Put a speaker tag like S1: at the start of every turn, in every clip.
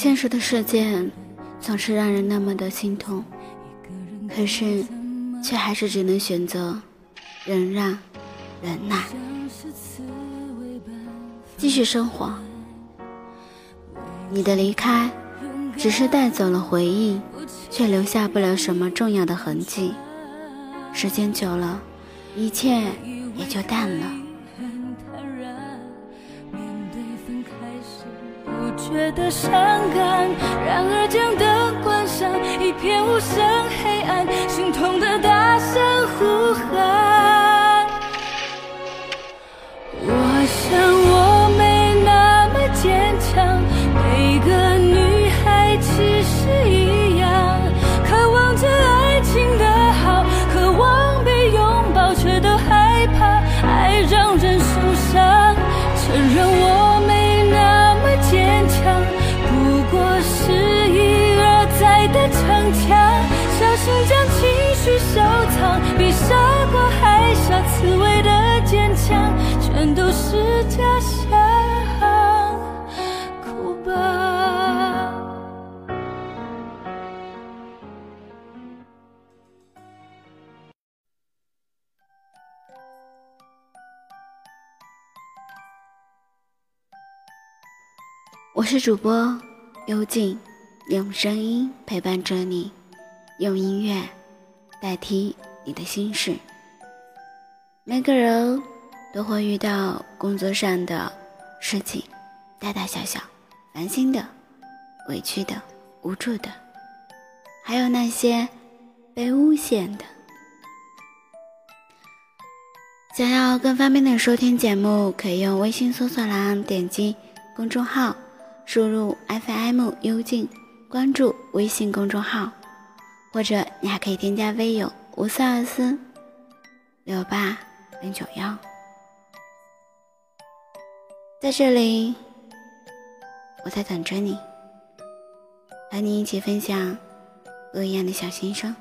S1: 现实的世界总是让人那么的心痛，可是却还是只能选择忍让、忍耐，继续生活。你的离开，只是带走了回忆，却留下不了什么重要的痕迹。时间久了，一切也就淡了。
S2: 觉得伤感，然而将灯关上，一片无声黑暗，心痛的大声呼喊。刺猬的坚强全都是假象。哭吧。
S1: 我是主播幽静，用声音陪伴着你，用音乐。代替你的心事。每个人都会遇到工作上的事情，大大小小，烦心的、委屈的、无助的，还有那些被诬陷的。想要更方便的收听节目，可以用微信搜索栏点击公众号，输入 FM 幽静，关注微信公众号。或者你还可以添加微友五四二四六八零九幺，在这里，我在等着你，和你一起分享不一样的小心声。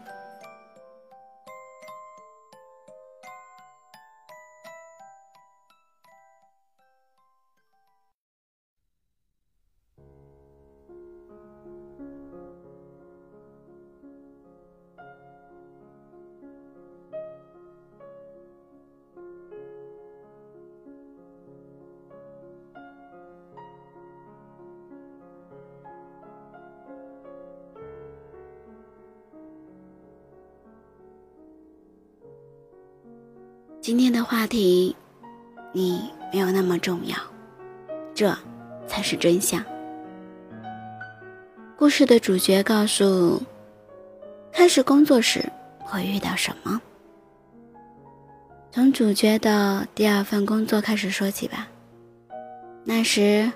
S1: 今天的话题，你没有那么重要，这才是真相。故事的主角告诉：开始工作时会遇到什么？从主角的第二份工作开始说起吧。那时，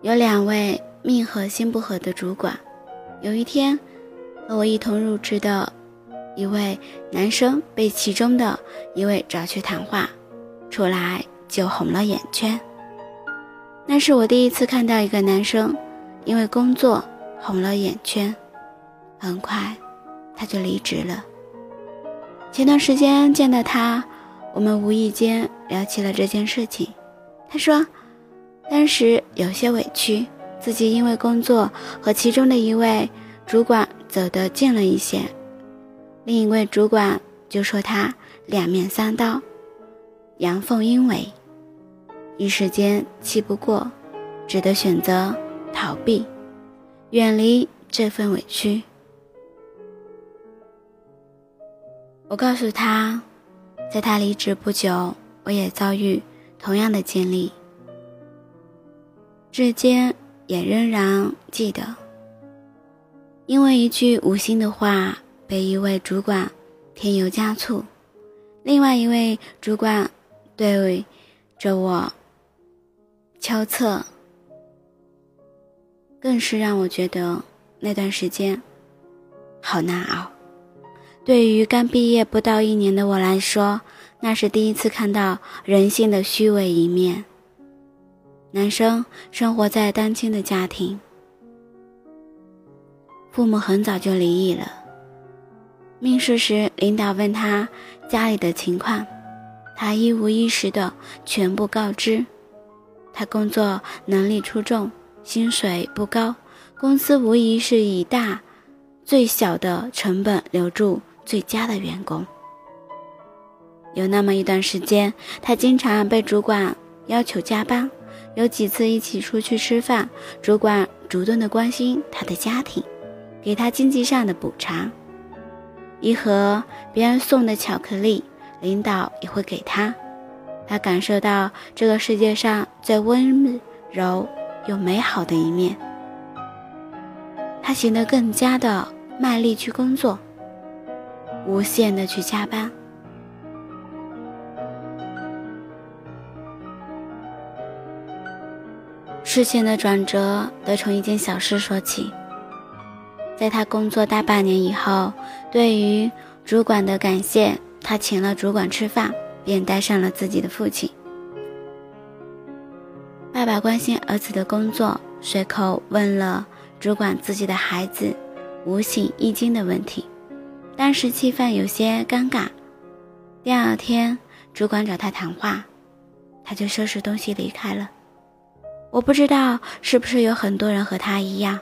S1: 有两位命和心不合的主管。有一天，和我一同入职的。一位男生被其中的一位找去谈话，出来就红了眼圈。那是我第一次看到一个男生因为工作红了眼圈。很快，他就离职了。前段时间见到他，我们无意间聊起了这件事情。他说，当时有些委屈，自己因为工作和其中的一位主管走得近了一些。另一位主管就说他两面三刀，阳奉阴违，一时间气不过，只得选择逃避，远离这份委屈。我告诉他，在他离职不久，我也遭遇同样的经历，至今也仍然记得，因为一句无心的话。被一位主管添油加醋，另外一位主管对着我敲侧，更是让我觉得那段时间好难熬。对于刚毕业不到一年的我来说，那是第一次看到人性的虚伪一面。男生生活在单亲的家庭，父母很早就离异了。面试时，领导问他家里的情况，他一五一十的全部告知。他工作能力出众，薪水不高，公司无疑是以大最小的成本留住最佳的员工。有那么一段时间，他经常被主管要求加班。有几次一起出去吃饭，主管主动的关心他的家庭，给他经济上的补偿。一盒别人送的巧克力，领导也会给他。他感受到这个世界上最温柔又美好的一面。他显得更加的卖力去工作，无限的去加班。事情的转折得从一件小事说起。在他工作大半年以后，对于主管的感谢，他请了主管吃饭，便带上了自己的父亲。爸爸关心儿子的工作，随口问了主管自己的孩子五醒一经的问题，当时气氛有些尴尬。第二天，主管找他谈话，他就收拾东西离开了。我不知道是不是有很多人和他一样，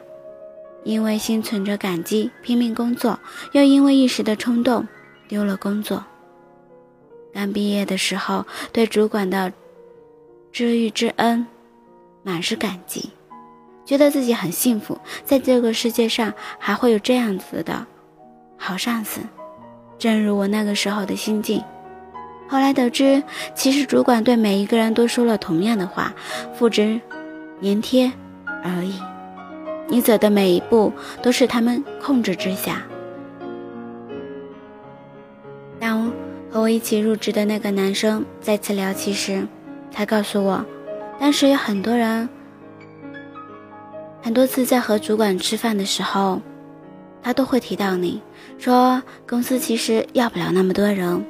S1: 因为心存着感激拼命工作，又因为一时的冲动丢了工作。刚毕业的时候，对主管的知遇之恩满是感激，觉得自己很幸福，在这个世界上还会有这样子的好上司。正如我那个时候的心境。后来得知，其实主管对每一个人都说了同样的话，复制。粘贴而已，你走的每一步都是他们控制之下。当和我一起入职的那个男生再次聊起时，他告诉我，当时有很多人，很多次在和主管吃饭的时候，他都会提到你，说公司其实要不了那么多人，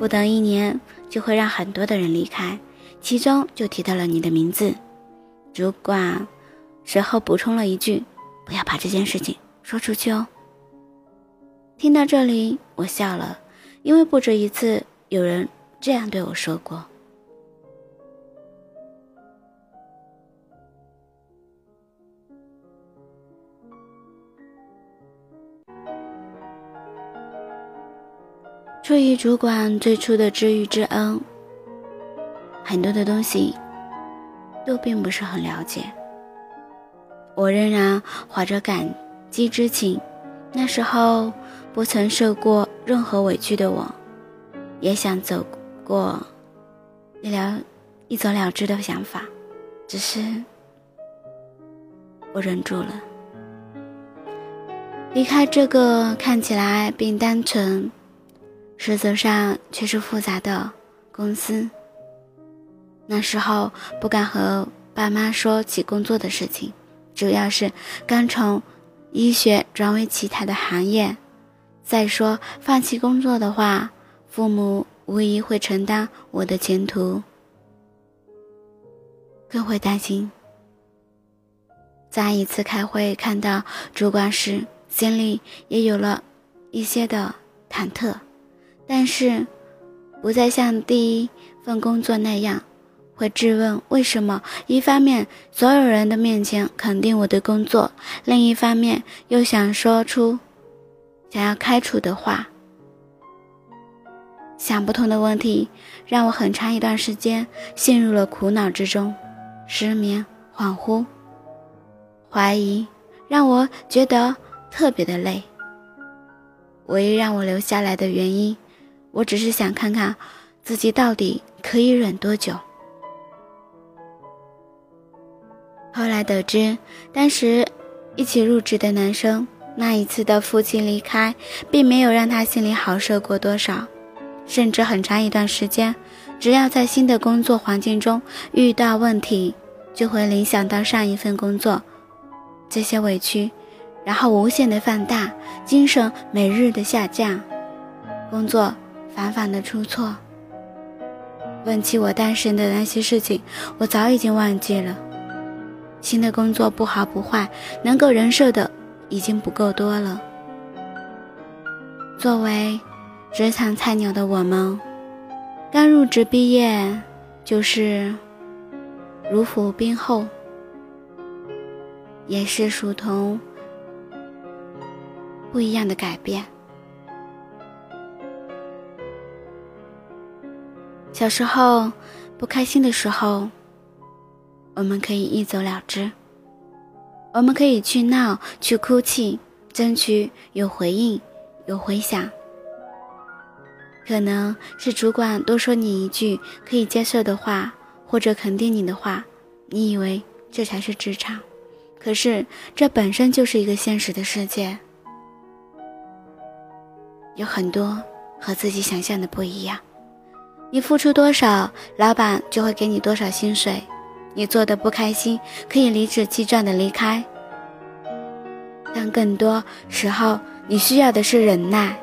S1: 不等一年就会让很多的人离开，其中就提到了你的名字。主管随后补充了一句：“不要把这件事情说出去哦。”听到这里，我笑了，因为不止一次有人这样对我说过。出于主管最初的知遇之恩，很多的东西。都并不是很了解，我仍然怀着感激之情。那时候不曾受过任何委屈的我，也想走过一了一走了之的想法，只是我忍住了。离开这个看起来并单纯，实则上却是复杂的公司。那时候不敢和爸妈说起工作的事情，主要是刚从医学转为其他的行业。再说放弃工作的话，父母无疑会承担我的前途，更会担心。在一次开会看到主管时，心里也有了一些的忐忑，但是不再像第一份工作那样。会质问为什么？一方面，所有人的面前肯定我的工作；另一方面，又想说出想要开除的话。想不通的问题让我很长一段时间陷入了苦恼之中，失眠、恍惚、怀疑，让我觉得特别的累。唯一让我留下来的原因，我只是想看看自己到底可以忍多久。后来得知，当时一起入职的男生那一次的父亲离开，并没有让他心里好受过多少，甚至很长一段时间，只要在新的工作环境中遇到问题，就会联想到上一份工作这些委屈，然后无限的放大，精神每日的下降，工作反反的出错。问起我当时的那些事情，我早已经忘记了。新的工作不好不坏，能够忍受的已经不够多了。作为职场菜鸟的我们，刚入职毕业就是如虎冰后，也是属同不一样的改变。小时候不开心的时候，我们可以一走了之，我们可以去闹、去哭泣，争取有回应、有回响。可能是主管多说你一句可以接受的话，或者肯定你的话，你以为这才是职场，可是这本身就是一个现实的世界，有很多和自己想象的不一样。你付出多少，老板就会给你多少薪水；你做的不开心，可以理直气壮的离开，但更多时候，你需要的是忍耐。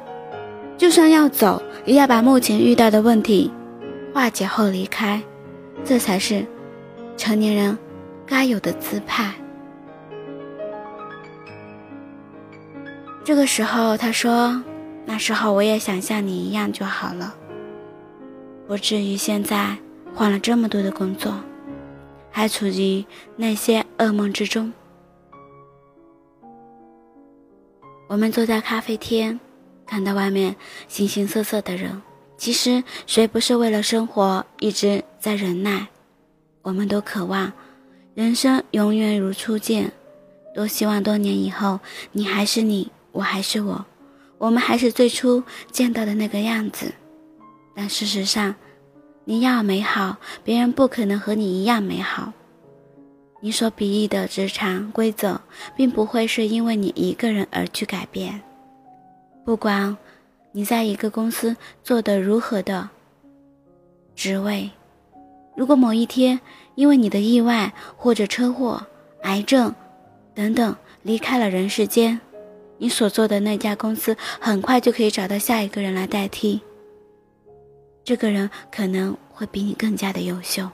S1: 就算要走，也要把目前遇到的问题化解后离开，这才是成年人该有的姿态。这个时候，他说：“那时候我也想像你一样就好了，不至于现在换了这么多的工作，还处于那些噩梦之中。”我们坐在咖啡厅。看到外面形形色色的人，其实谁不是为了生活一直在忍耐？我们都渴望人生永远如初见，多希望多年以后你还是你，我还是我，我们还是最初见到的那个样子。但事实上，你要美好，别人不可能和你一样美好。你所鄙夷的职场规则，并不会是因为你一个人而去改变。不管你在一个公司做的如何的职位，如果某一天因为你的意外或者车祸、癌症等等离开了人世间，你所做的那家公司很快就可以找到下一个人来代替。这个人可能会比你更加的优秀。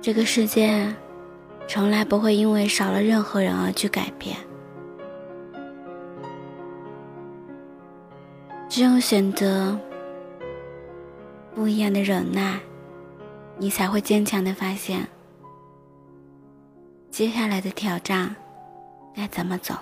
S1: 这个世界，从来不会因为少了任何人而去改变。只有选择不一样的忍耐，你才会坚强的发现，接下来的挑战该怎么走。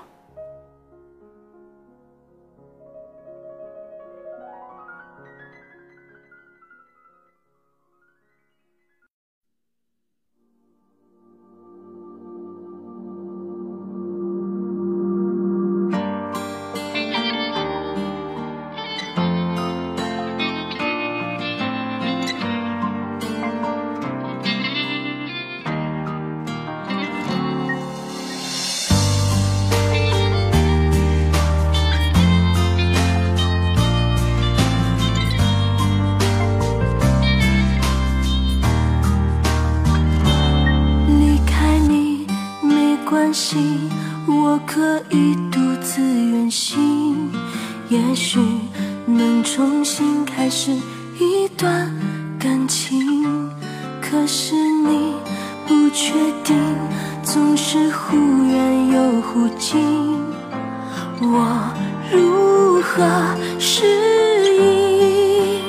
S2: 也许能重新开始一段感情。可是你不确定，总是忽远又忽近，我如何适应？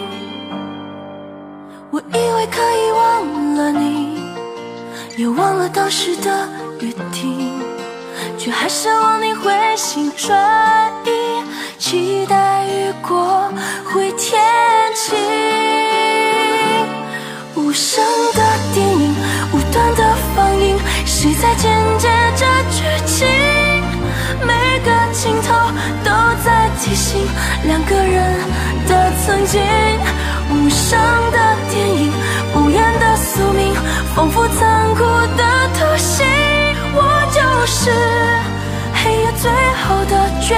S2: 我以为可以忘了你，也忘了当时的约定。却还奢望你回心转意，期待雨过会天晴。无声的电影，无端的放映，谁在剪接着剧情？每个镜头都在提醒两个人的曾经。无声的电影，无言的宿命，仿佛残酷的图形。我就是黑夜最后的决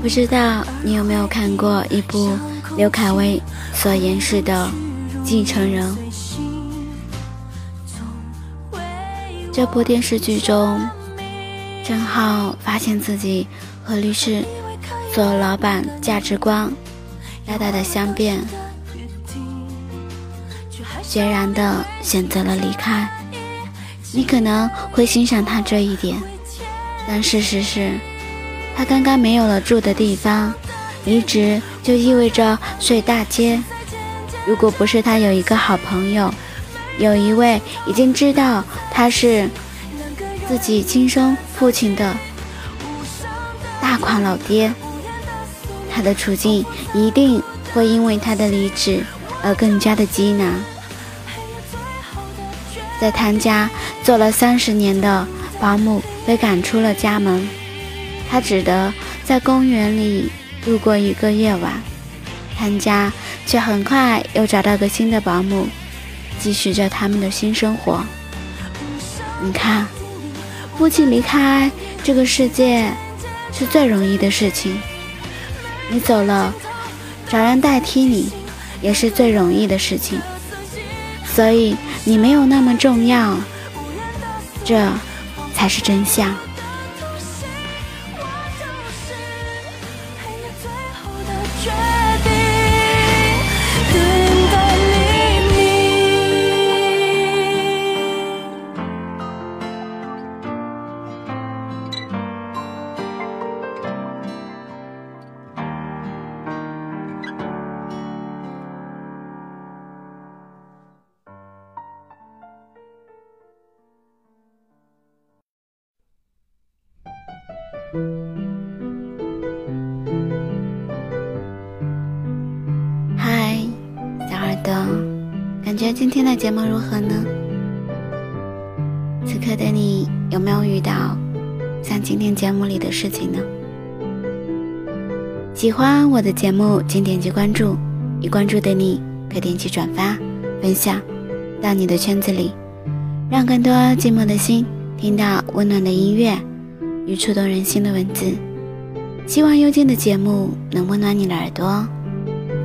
S2: 不
S1: 知道你有没有看过一部刘恺威所演饰的《继承人》。这部电视剧中，郑浩发现自己和律师做老板价值观大大的相变，决然的选择了离开。你可能会欣赏他这一点，但事实是，他刚刚没有了住的地方，离职就意味着睡大街。如果不是他有一个好朋友。有一位已经知道他是自己亲生父亲的大款老爹，他的处境一定会因为他的离职而更加的艰难。在谭家做了三十年的保姆被赶出了家门，他只得在公园里度过一个夜晚。谭家却很快又找到个新的保姆。继续着他们的新生活。你看，父亲离开这个世界是最容易的事情，你走了，找人代替你也是最容易的事情。所以你没有那么重要，这才是真相。今天的节目如何呢？此刻的你有没有遇到像今天节目里的事情呢？喜欢我的节目，请点击关注。已关注的你，可点击转发分享到你的圈子里，让更多寂寞的心听到温暖的音乐与触动人心的文字。希望幽静的节目能温暖你的耳朵。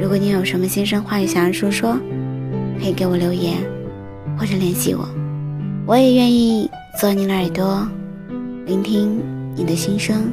S1: 如果你有什么心声话语想要说说，可以给我留言或者联系我，我也愿意做你的耳朵，聆听你的心声。